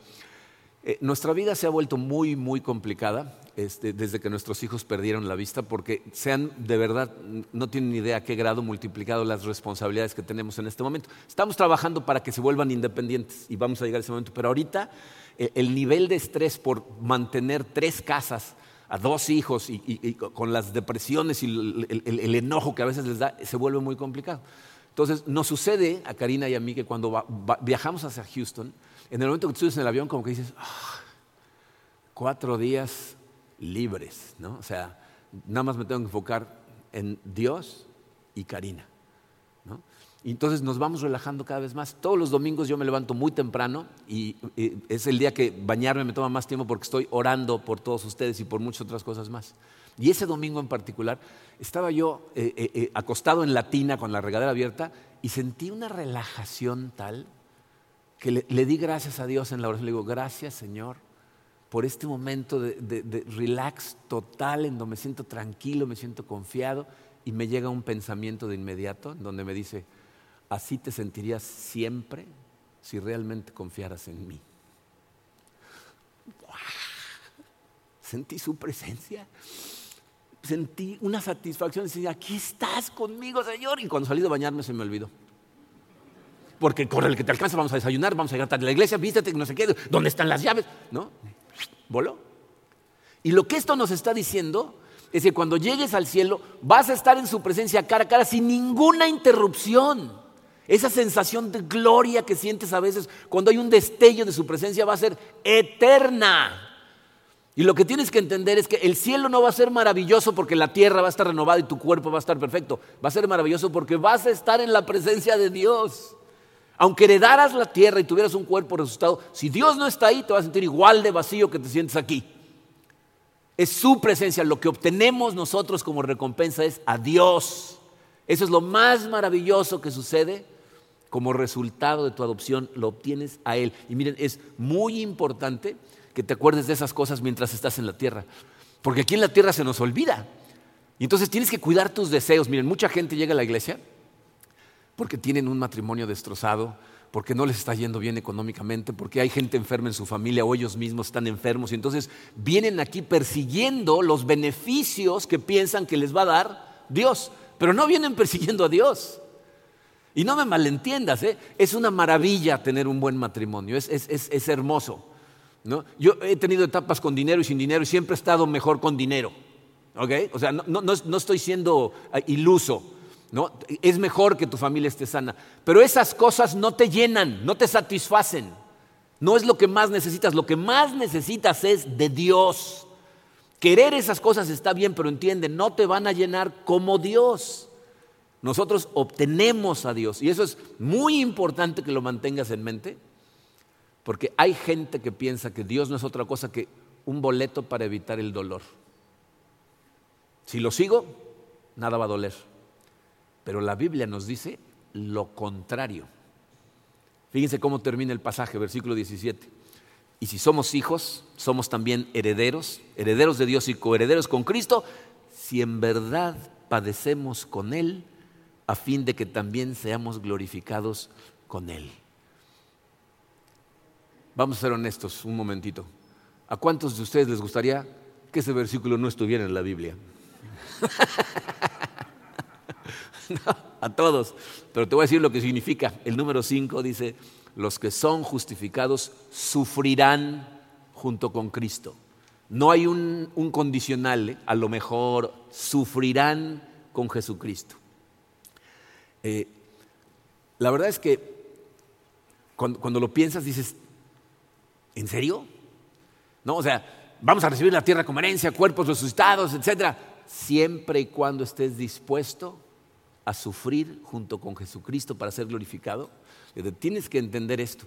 Eh, nuestra vida se ha vuelto muy, muy complicada este, desde que nuestros hijos perdieron la vista porque se han, de verdad, no tienen idea a qué grado multiplicado las responsabilidades que tenemos en este momento. Estamos trabajando para que se vuelvan independientes y vamos a llegar a ese momento, pero ahorita eh, el nivel de estrés por mantener tres casas a dos hijos y, con las depresiones y el, enojo que a veces les da, se vuelve muy complicado. Entonces, nos sucede a Karina y a mí que cuando viajamos hacia Houston, en el momento que tú subes en el avión, como que dices, ah, cuatro días libres, ¿no? O sea, nada más me tengo que enfocar en Dios y Karina, ¿no? Y entonces nos vamos relajando cada vez más. Todos los domingos yo me levanto muy temprano y, es el día que bañarme me toma más tiempo porque estoy orando por todos ustedes y por muchas otras cosas más. Y ese domingo en particular estaba yo eh, eh, eh, acostado en la tina con la regadera abierta y sentí una relajación tal que le, di gracias a Dios en la oración. Le digo, gracias Señor por este momento de, relax total en donde me siento tranquilo, me siento confiado y me llega un pensamiento de inmediato en donde me dice, así te sentirías siempre si realmente confiaras en mí. Sentí su presencia, sentí una satisfacción, decía, aquí estás conmigo, Señor. Y cuando salí de bañarme se me olvidó porque corre el que te alcanza, vamos a desayunar, vamos a llegar a la iglesia, vístete, no sé qué, ¿dónde están las llaves? ¿No? Voló. Y lo que esto nos está diciendo es que cuando llegues al cielo vas a estar en su presencia cara a cara sin ninguna interrupción. Esa sensación de gloria que sientes a veces cuando hay un destello de su presencia va a ser eterna. Y lo que tienes que entender es que el cielo no va a ser maravilloso porque la tierra va a estar renovada y tu cuerpo va a estar perfecto. Va a ser maravilloso porque vas a estar en la presencia de Dios. Aunque heredaras la tierra y tuvieras un cuerpo resucitado, si Dios no está ahí, te vas a sentir igual de vacío que te sientes aquí. Es su presencia. Lo que obtenemos nosotros como recompensa es a Dios. Eso es lo más maravilloso que sucede como resultado de tu adopción. Lo obtienes a Él. Y miren, es muy importante que te acuerdes de esas cosas mientras estás en la tierra. Porque aquí en la tierra se nos olvida. Y entonces tienes que cuidar tus deseos. Miren, mucha gente llega a la iglesia porque tienen un matrimonio destrozado, porque no les está yendo bien económicamente, porque hay gente enferma en su familia o ellos mismos están enfermos y entonces vienen aquí persiguiendo los beneficios que piensan que les va a dar Dios, pero no vienen persiguiendo a Dios. Y no me malentiendas, ¿eh? es una maravilla tener un buen matrimonio, es, hermoso. Yo he tenido etapas con dinero y sin dinero y siempre he estado mejor con dinero. O sea, no estoy siendo eh, iluso. ¿No? Es mejor que tu familia esté sana. Pero esas cosas no te llenan, no te satisfacen. No es lo que más necesitas, lo que más necesitas es de Dios. Querer esas cosas está bien, pero entiende, no te van a llenar como Dios. Nosotros obtenemos a Dios y eso es muy importante que lo mantengas en mente, porque hay gente que piensa que Dios no es otra cosa que un boleto para evitar el dolor. Si lo sigo, nada va a doler. Pero la Biblia nos dice lo contrario. Fíjense cómo termina el pasaje, versículo 17. Y si somos hijos, somos también herederos, herederos de Dios y coherederos con Cristo, si en verdad padecemos con Él, a fin de que también seamos glorificados con Él. Vamos a ser honestos un momentito. ¿A cuántos de ustedes les gustaría que ese versículo no estuviera en la Biblia? a todos. Pero te voy a decir lo que significa. El número 5 dice, los que son justificados sufrirán junto con Cristo. No hay un, condicional, ¿eh? a lo mejor sufrirán con Jesucristo. Eh, la verdad es que cuando, cuando, lo piensas dices, ¿en serio? No, o sea, vamos a recibir la tierra como herencia, cuerpos resucitados, etcétera, siempre y cuando estés dispuesto a sufrir junto con Jesucristo para ser glorificado, tienes que entender esto.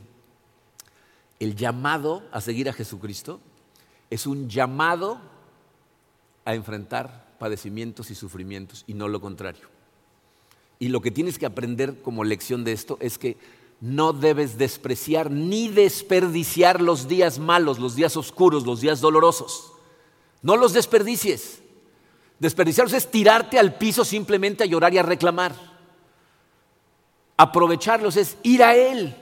El llamado a seguir a Jesucristo es un llamado a enfrentar padecimientos y sufrimientos y no lo contrario. Y lo que tienes que aprender como lección de esto es que no debes despreciar ni desperdiciar los días malos, los días oscuros, los días dolorosos. No los desperdicies. Desperdiciarlos es tirarte al piso simplemente a llorar y a reclamar. Aprovecharlos es ir a Él.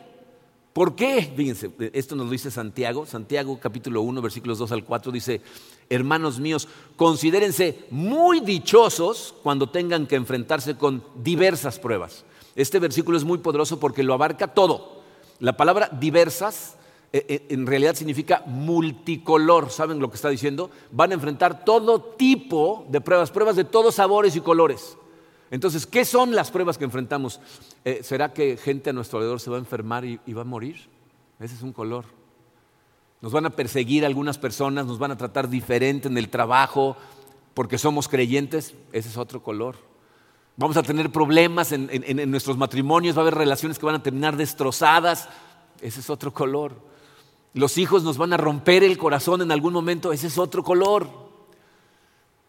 ¿Por qué? Fíjense, esto nos lo dice Santiago. Santiago capítulo 1, versículos 2 al 4 dice, hermanos míos, considérense muy dichosos cuando tengan que enfrentarse con diversas pruebas. Este versículo es muy poderoso porque lo abarca todo. La palabra diversas en realidad significa multicolor. ¿Saben lo que está diciendo? Van a enfrentar todo tipo de pruebas, pruebas de todos sabores y colores. Entonces, ¿qué son las pruebas que enfrentamos? Eh, ¿Será que gente a nuestro alrededor se va a enfermar y, va a morir? Ese es un color. Nos van a perseguir algunas personas, nos van a tratar diferente en el trabajo porque somos creyentes. Ese es otro color. Vamos a tener problemas en nuestros matrimonios, va a haber relaciones que van a terminar destrozadas. Ese es otro color. Los hijos nos van a romper el corazón en algún momento. Ese es otro color.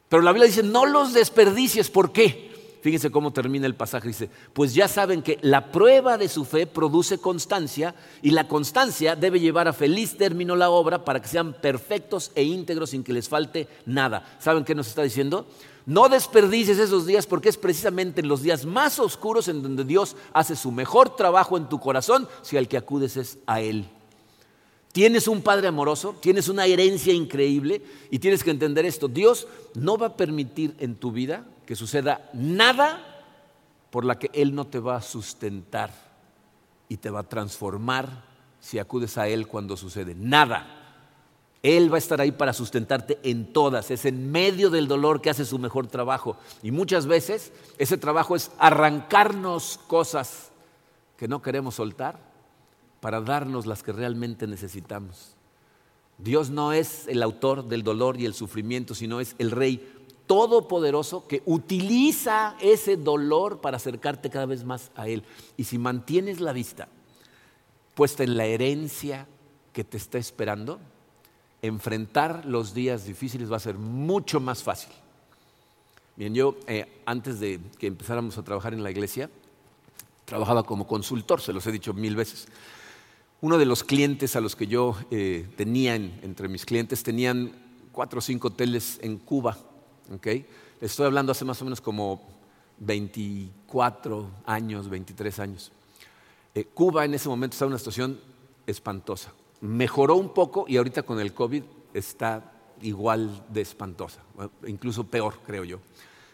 Pero la Biblia dice, no los desperdicies. ¿Por qué? Fíjense cómo termina el pasaje. Dice, pues ya saben que la prueba de su fe produce constancia y la constancia debe llevar a feliz término la obra para que sean perfectos e íntegros sin que les falte nada. ¿Saben qué nos está diciendo? No desperdicies esos días porque es precisamente en los días más oscuros en donde Dios hace su mejor trabajo en tu corazón si al que acudes es a Él. Tienes un Padre amoroso, tienes una herencia increíble y tienes que entender esto. Dios no va a permitir en tu vida que suceda nada por la que Él no te va a sustentar y te va a transformar si acudes a Él cuando sucede. Nada. Él va a estar ahí para sustentarte en todas. Es en medio del dolor que hace su mejor trabajo. Y muchas veces ese trabajo es arrancarnos cosas que no queremos soltar para darnos las que realmente necesitamos. Dios no es el autor del dolor y el sufrimiento, sino es el Rey todopoderoso que utiliza ese dolor para acercarte cada vez más a Él. Y si mantienes la vista puesta en la herencia que te está esperando, enfrentar los días difíciles va a ser mucho más fácil. Bien, yo eh, antes de que empezáramos a trabajar en la iglesia, trabajaba como consultor, se los he dicho mil veces. Uno de los clientes a los que yo eh, tenía, entre mis clientes, tenían cuatro o cinco hoteles en Cuba. ¿okay? Estoy hablando hace más o menos como 24 años, 23 años. Eh, Cuba en ese momento estaba en una situación espantosa. Mejoró un poco y ahorita con el COVID está igual de espantosa, incluso peor, creo yo.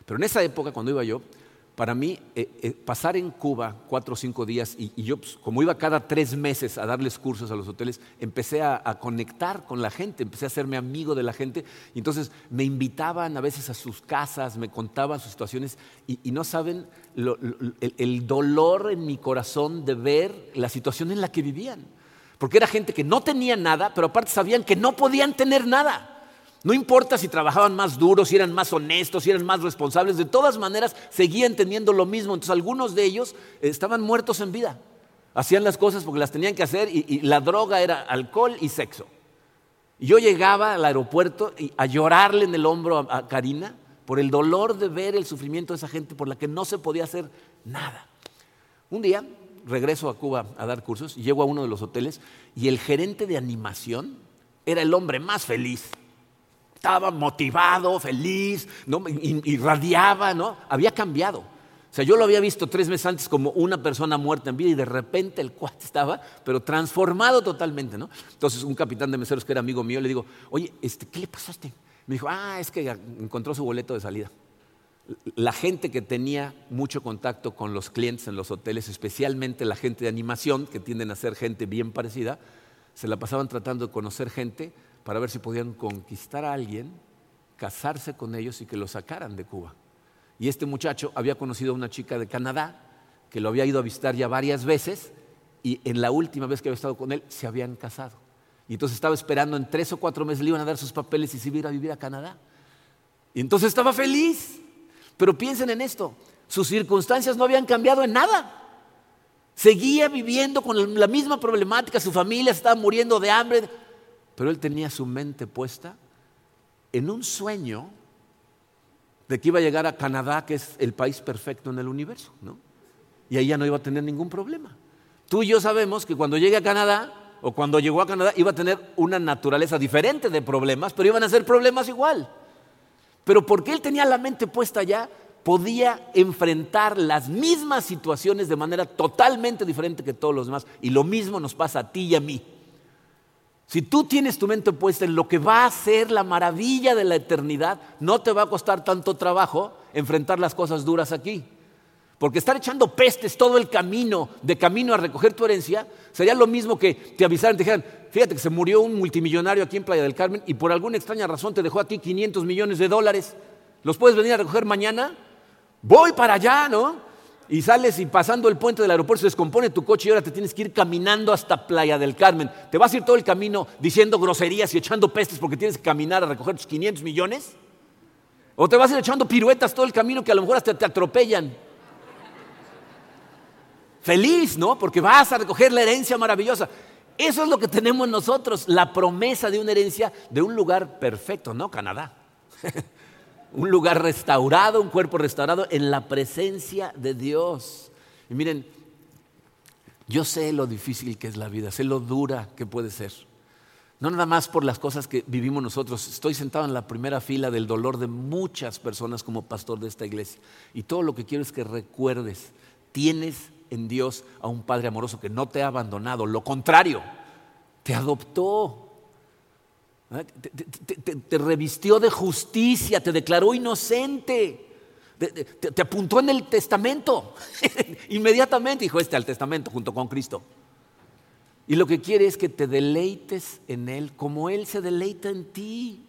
Pero en esa época, cuando iba yo, para mí, eh, eh, pasar en Cuba cuatro o cinco días, y, yo, pues, como iba cada tres meses a darles cursos a los hoteles, empecé a, conectar con la gente, empecé a hacerme amigo de la gente, y entonces me invitaban a veces a sus casas, me contaban sus situaciones, y, no saben el dolor en mi corazón de ver la situación en la que vivían. Porque era gente que no tenía nada, pero aparte sabían que no podían tener nada. No importa si trabajaban más duro, si eran más honestos, si eran más responsables, de todas maneras seguían teniendo lo mismo. Entonces algunos de ellos estaban muertos en vida. Hacían las cosas porque las tenían que hacer y, la droga era alcohol y sexo. Y yo llegaba al aeropuerto a llorarle en el hombro a, a Karina por el dolor de ver el sufrimiento de esa gente por la que no se podía hacer nada. Un día regreso a Cuba a dar cursos y llego a uno de los hoteles y el gerente de animación era el hombre más feliz estaba motivado, feliz, ¿no? irradiaba, ¿no? Había cambiado. O sea, yo lo había visto tres meses antes como una persona muerta en vida y de repente el cuate estaba, pero transformado totalmente, ¿no? Entonces un capitán de meseros que era amigo mío le digo, oye, este, ¿qué le pasó a este? Me dijo, ah, es que encontró su boleto de salida. La gente que tenía mucho contacto con los clientes en los hoteles, especialmente la gente de animación, que tienden a ser gente bien parecida, se la pasaban tratando de conocer gente para ver si podían conquistar a alguien, casarse con ellos y que lo sacaran de Cuba. Y este muchacho había conocido a una chica de Canadá que lo había ido a visitar ya varias veces y en la última vez que había estado con él se habían casado. Y entonces estaba esperando en tres o cuatro meses le iban a dar sus papeles y se iba a vivir a Canadá. Y entonces estaba feliz. Pero piensen en esto, sus circunstancias no habían cambiado en nada. Seguía viviendo con la misma problemática, su familia estaba muriendo de hambre, pero él tenía su mente puesta en un sueño de que iba a llegar a Canadá, que es el país perfecto en el universo, ¿no? Y ahí ya no iba a tener ningún problema. Tú y yo sabemos que cuando llegue a Canadá, o cuando llegó a Canadá, iba a tener una naturaleza diferente de problemas, pero iban a ser problemas igual. pero porque él tenía la mente puesta allá, podía enfrentar las mismas situaciones de manera totalmente diferente que todos los demás. Y lo mismo nos pasa a ti y a mí. Si tú tienes tu mente puesta en lo que va a ser la maravilla de la eternidad, no te va a costar tanto trabajo enfrentar las cosas duras aquí. Porque estar echando pestes todo el camino, de camino a recoger tu herencia, sería lo mismo que te avisaran, te dijeran, fíjate que se murió un multimillonario aquí en Playa del Carmen y por alguna extraña razón te dejó aquí 500 millones de dólares. ¿Los puedes venir a recoger mañana? Voy para allá, ¿no? Y sales y pasando el puente del aeropuerto se descompone tu coche y ahora te tienes que ir caminando hasta Playa del Carmen. ¿Te vas a ir todo el camino diciendo groserías y echando pestes porque tienes que caminar a recoger tus 500 millones? ¿O te vas a ir echando piruetas todo el camino que a lo mejor hasta te atropellan? Feliz, ¿no? Porque vas a recoger la herencia maravillosa. Eso es lo que tenemos nosotros, la promesa de una herencia de un lugar perfecto, ¿no? Canadá. un lugar restaurado, un cuerpo restaurado en la presencia de Dios. Y miren, yo sé lo difícil que es la vida, sé lo dura que puede ser. No nada más por las cosas que vivimos nosotros. Estoy sentado en la primera fila del dolor de muchas personas como pastor de esta iglesia. Y todo lo que quiero es que recuerdes, tienes en Dios a un Padre amoroso que no te ha abandonado, lo contrario, te adoptó, te, revistió de justicia, te declaró inocente, te, apuntó en el testamento, inmediatamente dijo este al testamento junto con Cristo. Y lo que quiere es que te deleites en Él como Él se deleita en ti.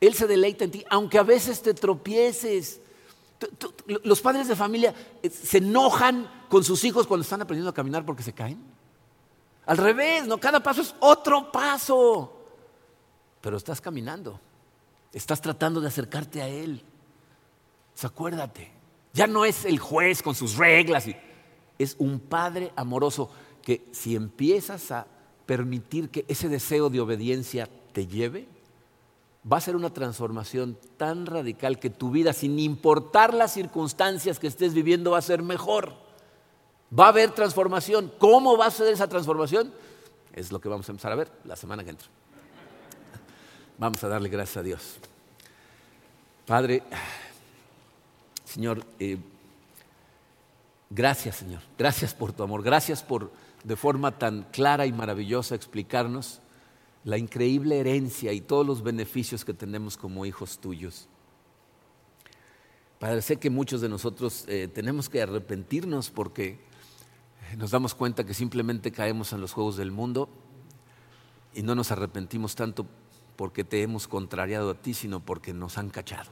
Él se deleita en ti, aunque a veces te tropieces, los padres de familia eh, se enojan con sus hijos cuando están aprendiendo a caminar porque se caen. Al revés, no, cada paso es otro paso. Pero estás caminando. Estás tratando de acercarte a él. acuérdate, ya no es el juez con sus reglas, es un padre amoroso que si empiezas a permitir que ese deseo de obediencia te lleve, va a ser una transformación tan radical que tu vida, sin importar las circunstancias que estés viviendo, va a ser mejor. Va a haber transformación. ¿Cómo va a ser esa transformación? Es lo que vamos a empezar a ver la semana que entra. Vamos a darle gracias a Dios. Padre, Señor, eh, gracias Señor, gracias por tu amor, gracias por de forma tan clara y maravillosa explicarnos la increíble herencia y todos los beneficios que tenemos como hijos tuyos. Padre, sé que muchos de nosotros eh, tenemos que arrepentirnos porque nos damos cuenta que simplemente caemos en los juegos del mundo y no nos arrepentimos tanto porque te hemos contrariado a ti, sino porque nos han cachado.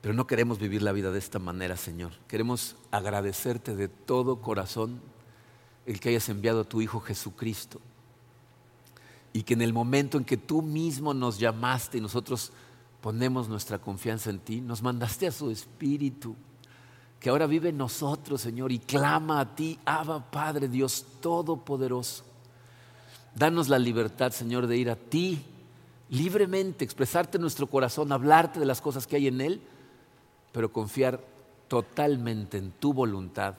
Pero no queremos vivir la vida de esta manera, Señor. Queremos agradecerte de todo corazón el que hayas enviado a tu Hijo Jesucristo y que en el momento en que tú mismo nos llamaste y nosotros ponemos nuestra confianza en ti, nos mandaste a su Espíritu, que ahora vive en nosotros, Señor, y clama a ti, Abba Padre, Dios Todopoderoso. Danos la libertad, Señor, de ir a ti libremente, expresarte en nuestro corazón, hablarte de las cosas que hay en Él, pero confiar totalmente en tu voluntad,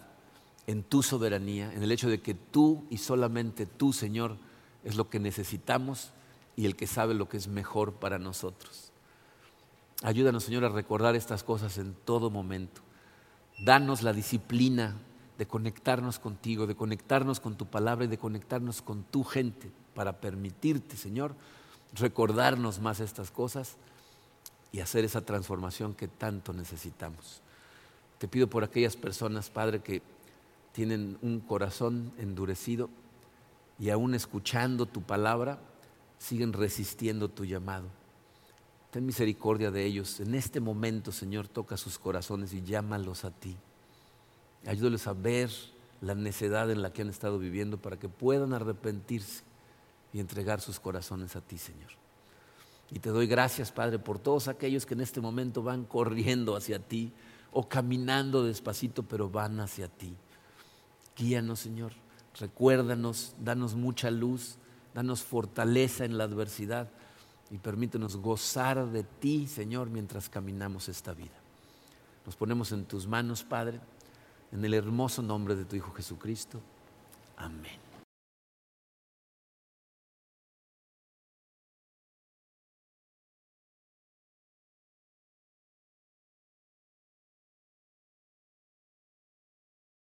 en tu soberanía, en el hecho de que tú y solamente tú, Señor, es lo que necesitamos y el que sabe lo que es mejor para nosotros. Ayúdanos, Señor, a recordar estas cosas en todo momento. Danos la disciplina de conectarnos contigo, de conectarnos con tu palabra y de conectarnos con tu gente para permitirte, Señor, recordarnos más estas cosas y hacer esa transformación que tanto necesitamos. Te pido por aquellas personas, Padre, que tienen un corazón endurecido, y aún escuchando tu palabra, siguen resistiendo tu llamado. Ten misericordia de ellos. En este momento, Señor, toca sus corazones y llámalos a ti. Ayúdales a ver la necedad en la que han estado viviendo para que puedan arrepentirse y entregar sus corazones a ti, Señor. Y te doy gracias, Padre, por todos aquellos que en este momento van corriendo hacia ti o caminando despacito, pero van hacia ti. Guíanos, Señor. Recuérdanos, danos mucha luz, danos fortaleza en la adversidad y permítenos gozar de ti, Señor, mientras caminamos esta vida. Nos ponemos en tus manos, Padre, en el hermoso nombre de tu Hijo Jesucristo. Amén.